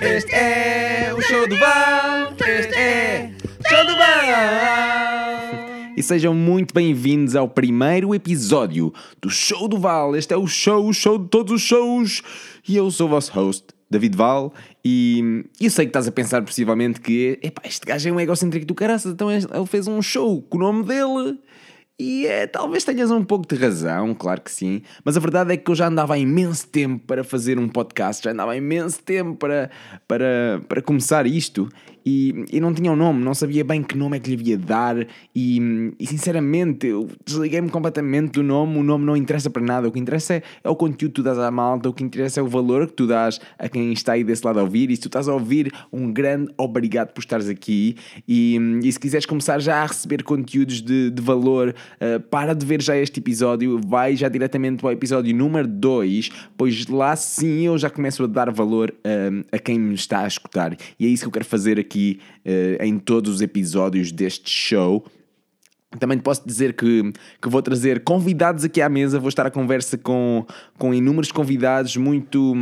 Este é o show do Val. Este é o show do Val. E sejam muito bem-vindos ao primeiro episódio do Show do Val. Este é o show, o show de todos os shows. E eu sou o vosso host, David Val. E eu sei que estás a pensar possivelmente que epá, este gajo é um egocêntrico do caraças, então ele fez um show com o nome dele. E é, talvez tenhas um pouco de razão, claro que sim, mas a verdade é que eu já andava há imenso tempo para fazer um podcast, já andava há imenso tempo para, para, para começar isto e, e não tinha um nome, não sabia bem que nome é que lhe havia dar e, e sinceramente eu desliguei-me completamente do nome, o nome não interessa para nada, o que interessa é, é, o conteúdo que tu dás à malta, o que interessa é o valor que tu dás a quem está aí desse lado a ouvir e se tu estás a ouvir, um grande obrigado por estares aqui e, e se quiseres começar já a receber conteúdos de, de valor, uh, para de ver já este episódio, vai já diretamente para o episódio número 2, pois lá sim eu já começo a dar valor uh, a quem me está a escutar e é isso que eu quero fazer aqui uh, em todos os episódios deste show. Também posso dizer que, que vou trazer convidados aqui à mesa, vou estar à conversa com, com inúmeros convidados muito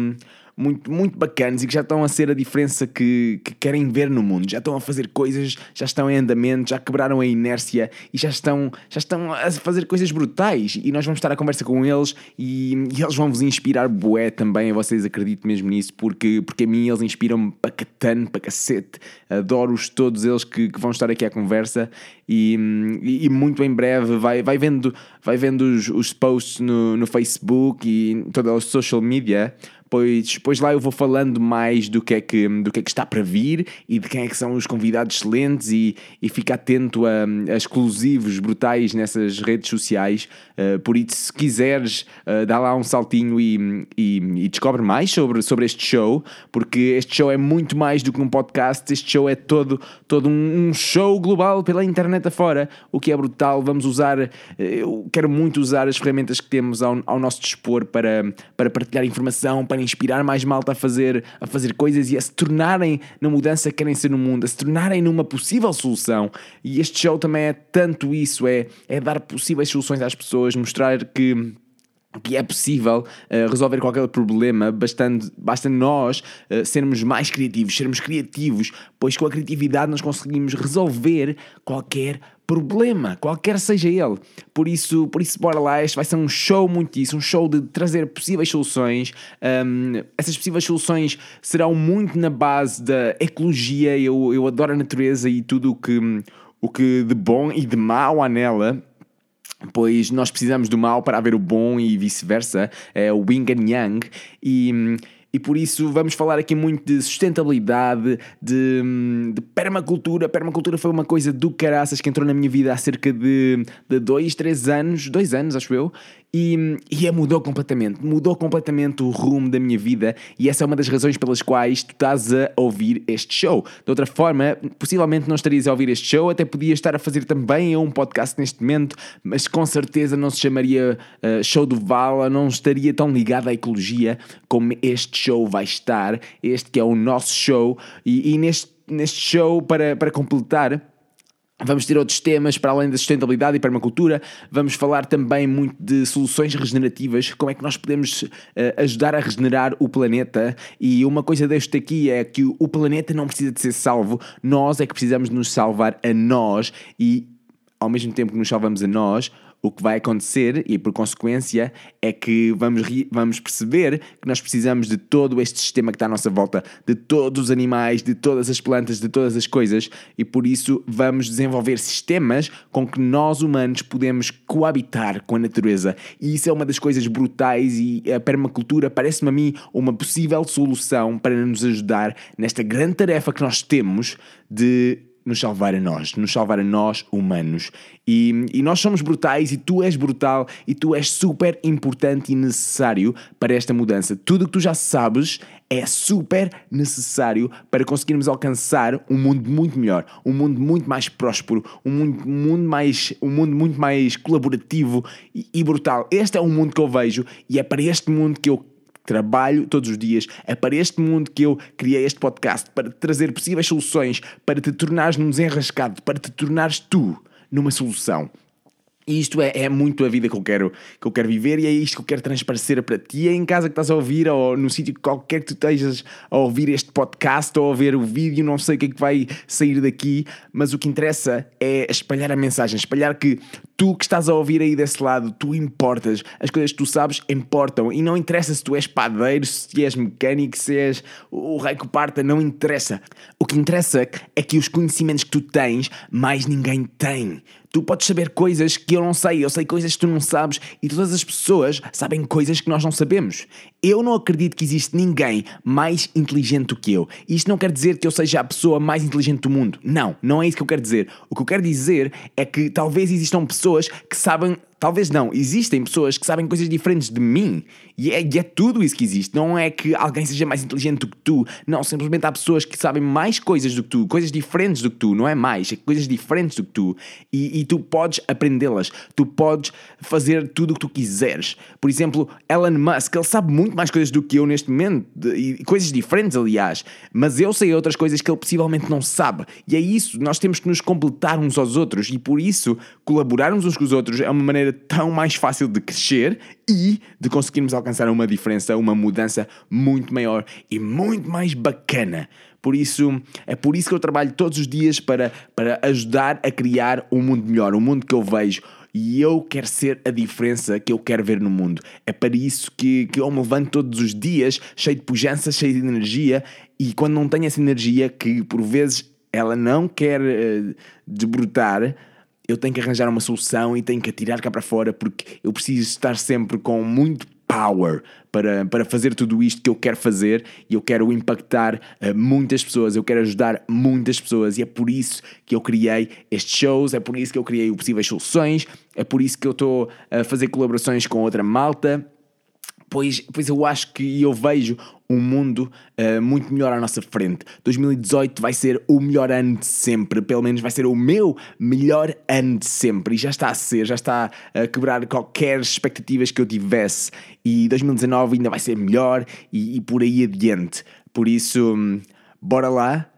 muito, muito bacanas e que já estão a ser a diferença que, que querem ver no mundo. Já estão a fazer coisas, já estão em andamento, já quebraram a inércia e já estão, já estão a fazer coisas brutais. E nós vamos estar a conversa com eles e, e eles vão vos inspirar bué também. Vocês acreditam mesmo nisso, porque, porque a mim eles inspiram-me para catano, para cacete. Adoro-os todos eles que, que, vão estar aqui à conversa e, e, e, muito em breve vai, vai vendo, vai vendo os, os posts no, no Facebook e toda a social media pois, pois lá eu vou falando mais do que, é que, do que é que está para vir e de quem é que são os convidados excelentes e, e fica atento a, a exclusivos brutais nessas redes sociais. Uh, por isso, se quiseres, uh, dá lá um saltinho e, e, e, descobre mais sobre, sobre este show, porque este show é muito mais do que um podcast, este show é todo, todo um, um show global pela internet afora, o que é brutal. Vamos usar, uh, eu quero muito usar as ferramentas que temos ao, ao nosso dispor para, para partilhar informação, para para inspirar mais malta a fazer, a fazer coisas e a se tornarem na mudança que querem ser no mundo, a se tornarem numa possível solução. E este show também é tanto isso, é, é dar possíveis soluções às pessoas, mostrar que que é possível uh, resolver qualquer problema, bastando, basta nós uh, sermos mais criativos, sermos criativos, pois com a criatividade nós conseguimos resolver qualquer problema, qualquer seja ele. Por isso, por isso bora lá, este vai ser um show muito disso, um show de trazer possíveis soluções. Um, essas possíveis soluções serão muito na base da ecologia. Eu, eu adoro a natureza e tudo o que, o que de bom e de mau há nela pois nós precisamos do mal para haver o bom e vice-versa, é o yin and yang, e e por isso vamos falar aqui muito de sustentabilidade, de, de permacultura. Permacultura foi uma coisa do caraças que entrou na minha vida há cerca de, de dois, três anos, dois anos acho eu, e, e mudou completamente, mudou completamente o rumo da minha vida e essa é uma das razões pelas quais tu estás a ouvir este show. De outra forma, possivelmente não estarias a ouvir este show, até podia estar a fazer também um podcast neste momento, mas com certeza não se chamaria uh, Show do Vala, não estaria tão ligado à ecologia como este show vai estar, este que é o nosso show, e, e neste, neste show, para, para completar Vamos ter outros temas para além da sustentabilidade e permacultura. Vamos falar também muito de soluções regenerativas, como é que nós podemos uh, ajudar a regenerar o planeta. E uma coisa deste aqui é que o planeta não precisa de ser salvo, nós é que precisamos nos salvar a nós e ao mesmo tempo que nos salvamos a nós, o que vai acontecer, e por consequência, é que vamos, vamos perceber que nós precisamos de todo este sistema que está à nossa volta, de todos os animais, de todas as plantas, de todas as coisas, e por isso vamos desenvolver sistemas com que nós humanos podemos coabitar com a natureza. E isso é uma das coisas brutais, e a permacultura parece-me a mim uma possível solução para nos ajudar nesta grande tarefa que nós temos de nos salvar a nós, nos salvar a nós humanos. E, e, nós somos brutais e tu és brutal e tu és super importante e necessário para esta mudança. Tudo o que tu já sabes é super necessário para conseguirmos alcançar um mundo muito melhor, um mundo muito mais próspero, um mundo, mundo, mais, um mundo muito mais colaborativo e, e brutal. Este é o mundo que eu vejo e é para este mundo que eu trabalho todos os dias. É para este mundo que eu criei este podcast, para te trazer possíveis soluções, para te tornares num desenrascado, para te tornares tu numa solução. E isto é, é muito a vida que eu, quero, que eu quero viver e é isto que eu quero transparecer para ti. É em casa que estás a ouvir ou no sítio qualquer que tu estejas a ouvir este podcast ou a ver o vídeo, não sei o que é que vai sair daqui, mas o que interessa é espalhar a mensagem, espalhar que tu que estás a ouvir aí desse lado, tu importas, as coisas que tu sabes importam e não interessa se tu és padeiro, se és mecânico, se és o rei que parta, não interessa. O que interessa é que os conhecimentos que tu tens, mais ninguém tem. Tu podes saber coisas que eu não sei, eu sei coisas que tu não sabes e todas as pessoas sabem coisas que nós não sabemos. Eu não acredito que existe ninguém mais inteligente do que eu. Isto não quer dizer que eu seja a pessoa mais inteligente do mundo. Não, não é isso que eu quero dizer. O que eu quero dizer é que talvez existam pessoas que sabem Talvez não. Existem pessoas que sabem coisas diferentes de mim. E é, e é, tudo isso que existe. Não é que alguém seja mais inteligente do que tu. Não, simplesmente há pessoas que sabem mais coisas do que tu, coisas diferentes do que tu. Não é mais, é coisas diferentes do que tu. E, e tu podes aprendê-las. Tu podes fazer tudo o que tu quiseres. Por exemplo, Elon Musk, ele sabe muito mais coisas do que eu neste momento. E coisas diferentes, aliás. Mas eu sei outras coisas que ele possivelmente não sabe. E é isso. Nós temos que nos completar uns aos outros. E por isso, colaborarmos uns com os outros é uma maneira maneira tão mais fácil de crescer e de conseguirmos alcançar uma diferença, uma mudança muito maior e muito mais bacana. Por isso, é por isso que eu trabalho todos os dias para, para ajudar a criar um mundo melhor, um mundo que eu vejo. E eu quero ser a diferença que eu quero ver no mundo. É para isso que, que eu me levanto todos os dias, cheio de pujança, cheio de energia. E quando não tenho essa energia, que por vezes ela não quer uh, desbrotar, eu tenho que arranjar uma solução e tenho que atirar cá para fora porque eu preciso estar sempre com muito power para, para fazer tudo isto que eu quero fazer e eu quero impactar uh, muitas pessoas, eu quero ajudar muitas pessoas e é por isso que eu criei estes shows, é por isso que eu criei o Possíveis Soluções, é por isso que eu estou a fazer colaborações com outra malta pois, pois eu acho que eu vejo um mundo uh, muito melhor à nossa frente. 2018 vai ser o melhor ano de sempre, pelo menos vai ser o meu melhor ano de sempre, e já está a ser, já está a quebrar qualquer expectativas que eu tivesse, e 2019 ainda vai ser melhor, e, e por aí adiante. Por isso, hum, bora lá,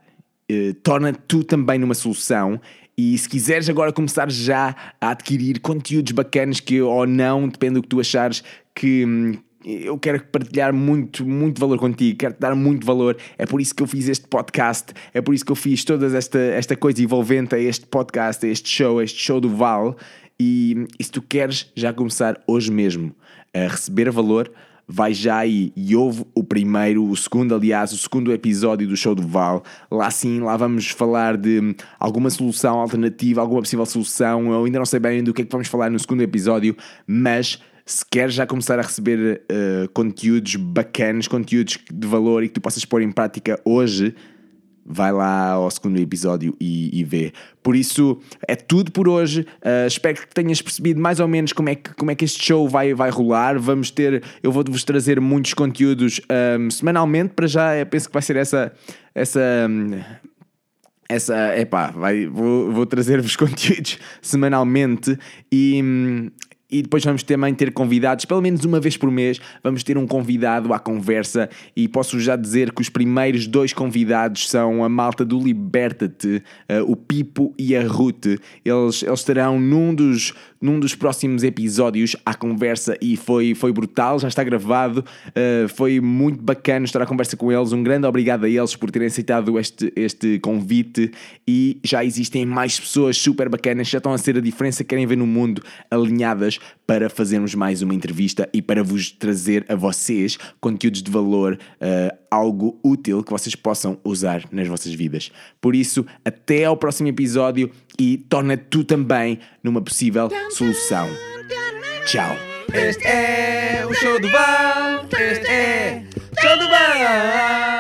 uh, torna tu também numa solução e se quiseres agora começar já a adquirir conteúdos bacanas que ou não, depende do que tu achares que, hum, eu quero partilhar muito, muito valor contigo, quero te dar muito valor. É por isso que eu fiz este podcast, é por isso que eu fiz toda esta, esta coisa envolvente a este podcast, a este show, a este show do Val. E, e se tu queres já começar hoje mesmo a receber valor, vai já aí e ouve o primeiro, o segundo, aliás, o segundo episódio do show do Val. Lá sim, lá vamos falar de alguma solução alternativa, alguma possível solução. Eu ainda não sei bem do que é que vamos falar no segundo episódio, mas se queres já começar a receber uh, conteúdos bacanas, conteúdos de valor e que tu possas pôr em prática hoje, vai lá ao segundo episódio e, e vê. Por isso, é tudo por hoje. Uh, espero que tenhas percebido mais ou menos como é que, como é que este show vai, vai rolar. Vamos ter, eu vou-vos trazer muitos conteúdos um, ehm, semanalmente. Para já, eu penso que vai ser essa. essa um, essa, epá, vai, vou, vou trazer-vos conteúdos semanalmente e, hum, e depois vamos também ter convidados, pelo menos uma vez por mês, vamos ter um convidado à conversa e posso já dizer que os primeiros dois convidados são a malta do Liberta-te, uh, o Pipo e a Ruth. Eles, eles estarão num dos, num dos próximos episódios à conversa e foi, foi brutal, já está gravado, uh, foi muito bacana estar à conversa com eles. Um grande obrigado a eles por terem aceitado este, este convite e já existem mais pessoas super bacanas, já estão a ser a diferença que querem ver no mundo alinhadas para fazermos mais uma entrevista e para vos trazer a vocês conteúdos de valor, uh, algo útil que vocês possam usar nas vossas vidas. Por isso, até ao próximo episódio e torna-te tu também numa possível solução. Tchau. Este é o show do. Este é o show do.